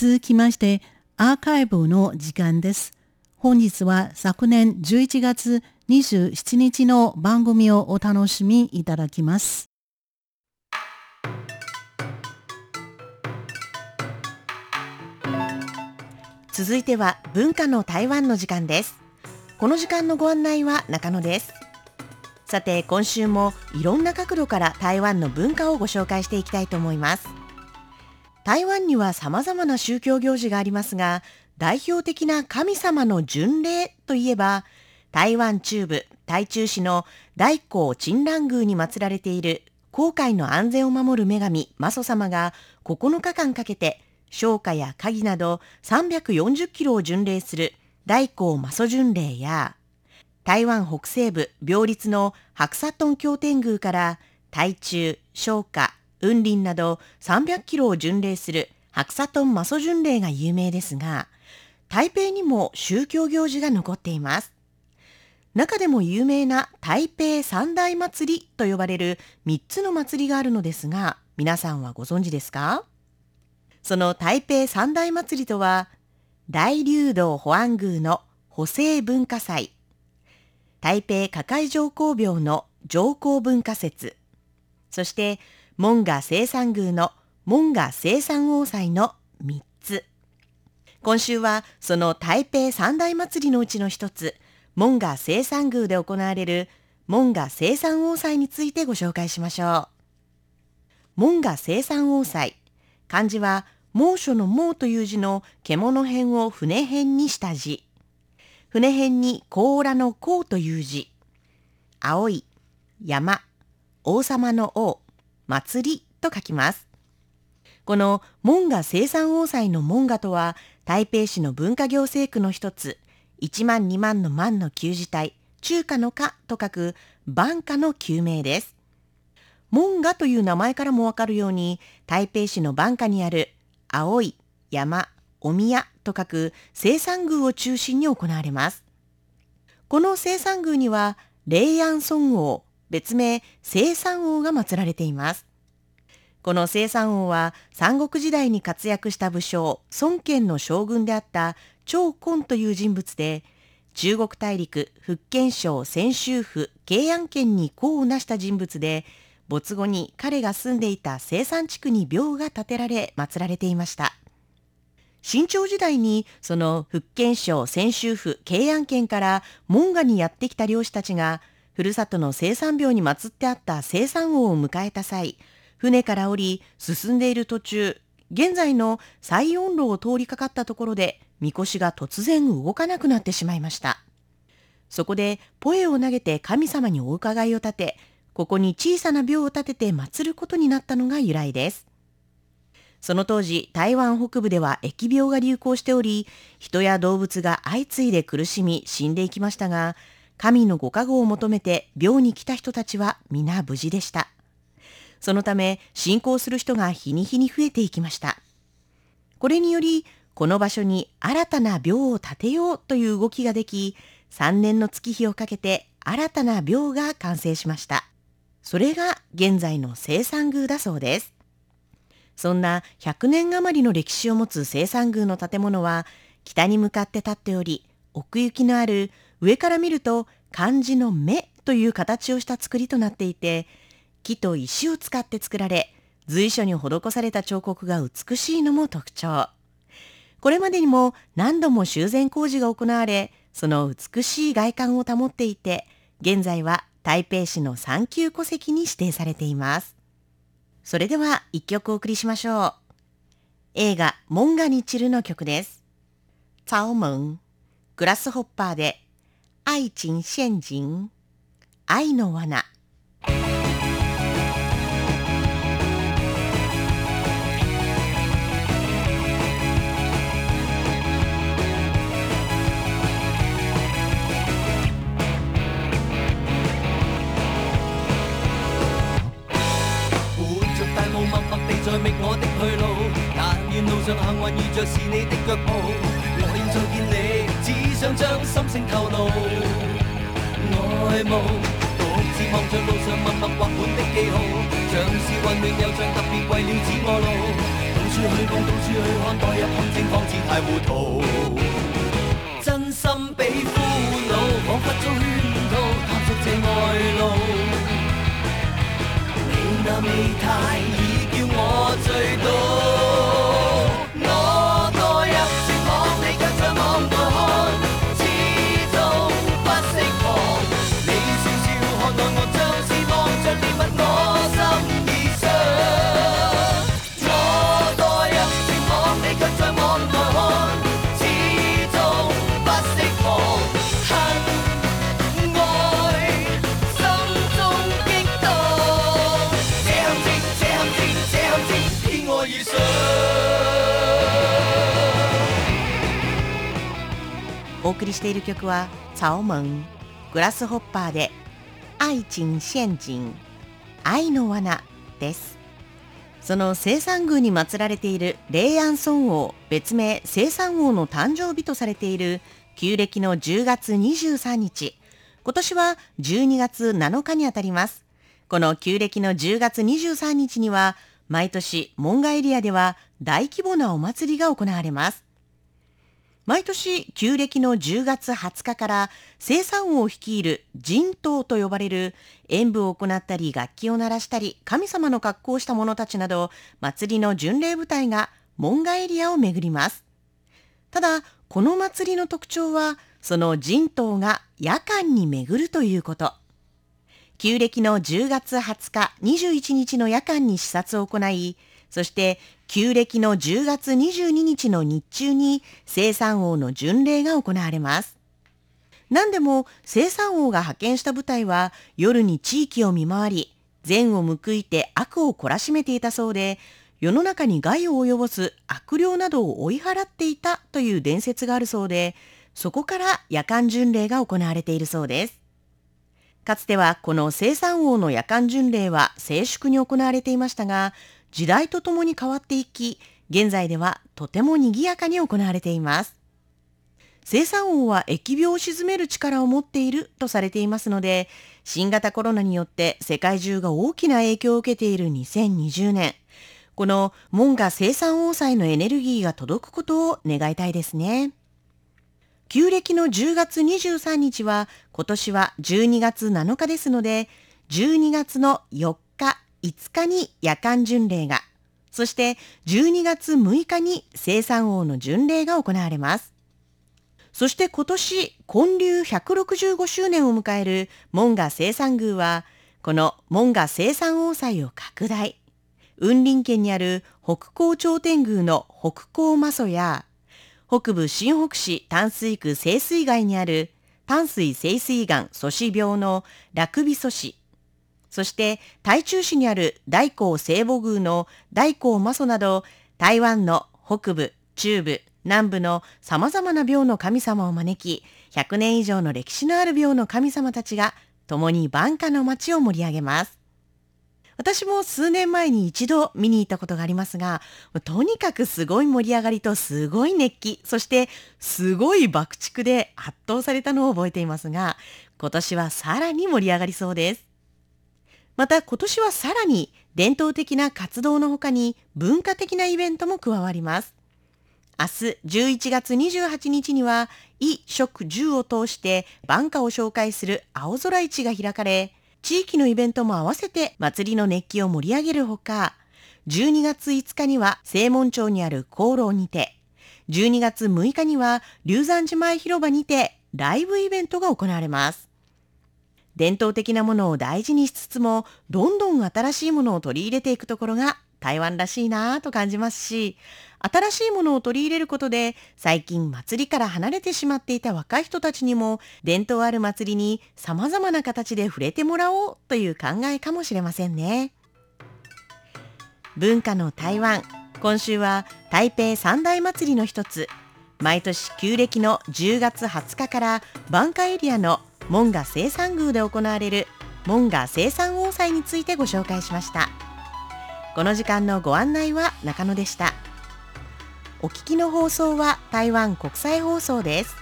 続きましてアーカイブの時間です。本日は昨年11月27日の番組をお楽しみいただきます。続いては文化の台湾の時間です。この時間のご案内は中野です。さて今週もいろんな角度から台湾の文化をご紹介していきたいと思います。台湾には様々な宗教行事がありますが、代表的な神様の巡礼といえば、台湾中部台中市の大光鎮蘭宮に祀られている航海の安全を守る女神、マソ様が9日間かけて、商家や鍵など340キロを巡礼する大光マソ巡礼や、台湾北西部病立の白沙屯経天宮から台中、商家、雲林など300キロを巡礼する白沙屯マソ巡礼が有名ですが、台北にも宗教行事が残っています。中でも有名な台北三大祭りと呼ばれる3つの祭りがあるのですが、皆さんはご存知ですか？その台北三大祭りとは、大流道保安宮の補正文化祭、台北加海上皇廟の上皇文化節、そして門賀生産宮の門賀生産王祭の3つ。今週はその台北三大祭りのうちの一つ、門賀生産宮で行われる門賀生産王祭についてご紹介しましょう。門賀生産王祭。漢字は猛暑の猛という字の獣辺を船辺にした字。船辺に甲羅の甲という字。青い、山、王様の王。祭りと書きます。この門賀生産王祭の門賀とは台北市の文化行政区の一つ、1万2万の万の旧字体、中華の華と書く万華の旧名です。門賀という名前からもわかるように、台北市の万華にある青い山、お宮と書く生産宮を中心に行われます。この生産宮には、霊安尊王、別名生産王が祀られています。この生産王は三国時代に活躍した武将、孫権の将軍であった長根という人物で、中国大陸福建省泉州府慶安県に功を成した人物で、没後に彼が住んでいた生産地区に廟が建てられ祀られていました。新朝時代にその福建省泉州府慶安県から門賀にやってきた漁師たちがふるさとの生産廟に祀ってあった生産王を迎えた際、船から降り、進んでいる途中、現在の西温路を通りかかったところで、みこしが突然動かなくなってしまいました。そこで、ポエを投げて神様にお伺いを立て、ここに小さな廟を建てて祀ることになったのが由来です。その当時、台湾北部では疫病が流行しており、人や動物が相次いで苦しみ死んでいきましたが、神のご加護を求めて病に来た人たちは皆無事でした。そのため信仰する人が日に日に増えていきました。これにより、この場所に新たな廟を建てようという動きができ、3年の月日をかけて新たな廟が完成しました。それが現在の生産宮だそうです。そんな100年余りの歴史を持つ生産宮の建物は北に向かって立っており、奥行きのある上から見ると漢字の目という形をした作りとなっていて、木と石を使って作られ、随所に施された彫刻が美しいのも特徴。これまでにも何度も修繕工事が行われ、その美しい外観を保っていて、現在は台北市の三級戸籍に指定されています。それでは一曲お送りしましょう。映画、モンガに散るの曲です。チャオムン、グラスホッパーで愛情陷阱愛の罠在覓我的去路，但願路上幸運遇着是你的腳步。我要再見你，想将心声透露。爱慕，独自望着路上默默画满的记号，像是混乱又像特别为了指我路，到处去碰，到处去看，代入陷阱。太糊涂，お送りしている曲は「サオモン」グラスホッパーで「愛情陷阱愛の罠」です。その生産宮に祀られている霊安尊王別名生産王の誕生日とされている旧暦の10月23日今年は12月7日にあたります。この旧暦の10月23日には毎年門賀エリアでは大規模なお祭りが行われます。毎年旧暦の10月20日から生産王を率いる神道と呼ばれる演舞を行ったり楽器を鳴らしたり神様の格好をした者たちなど祭りの巡礼部隊が門賀エリアを巡ります。ただこの祭りの特徴はその神道が夜間に巡るということ。旧暦の10月20日、21日の夜間に視察を行い、そして旧暦の10月22日の日中に生産王の巡礼が行われます。何でも生産王が派遣した部隊は夜に地域を見回り、善を報いて悪を懲らしめていたそうで、世の中に害を及ぼす悪霊などを追い払っていたという伝説があるそうで、そこから夜間巡礼が行われているそうです。かつてはこの生産王の夜間巡礼は静粛に行われていましたが、時代とともに変わっていき、現在ではとても賑やかに行われています。生産王は疫病を鎮める力を持っているとされていますので、新型コロナによって世界中が大きな影響を受けている2020年、この門賀生産王祭のエネルギーが届くことを願いたいですね。旧暦の10月23日は今年は12月7日ですので、12月の4日、5日に夜間巡礼が、そして12月6日に生産王の巡礼が行われます。そして今年、建立165周年を迎える門賀生産宮は、この門賀生産王祭を拡大。雲林県にある北高頂天宮の北高媽祖や、北部新北市淡水区清水街にある淡水清水岩祖師廟の楽美祖師、そして台中市にある大光聖母宮の大光媽祖など台湾の北部、中部、南部の様々な廟の神様を招き、100年以上の歴史のある廟の神様たちが共に晩夏の街を盛り上げます。私も数年前に一度見に行ったことがありますが、とにかくすごい盛り上がりとすごい熱気、そしてすごい爆竹で圧倒されたのを覚えていますが、今年はさらに盛り上がりそうです。また今年はさらに伝統的な活動の他に文化的なイベントも加わります。明日11月28日には、衣食住を通して晩夏を紹介する青空市が開かれ、地域のイベントも合わせて祭りの熱気を盛り上げるほか、12月5日には正門町にある航路にて、12月6日には龍山寺前広場にてライブイベントが行われます。伝統的なものを大事にしつつも、どんどん新しいものを取り入れていくところが台湾らしいなぁと感じますし、新しいものを取り入れることで、最近祭りから離れてしまっていた若い人たちにも、伝統ある祭りに様々な形で触れてもらおうという考えかもしれませんね。文化の台湾、今週は台北三大祭りの一つ、毎年旧暦の10月20日から晩夏エリアの門賀生産宮で行われる門賀生産王祭についてご紹介しました。この時間のご案内は中野でした。お聞きの放送は台湾国際放送です。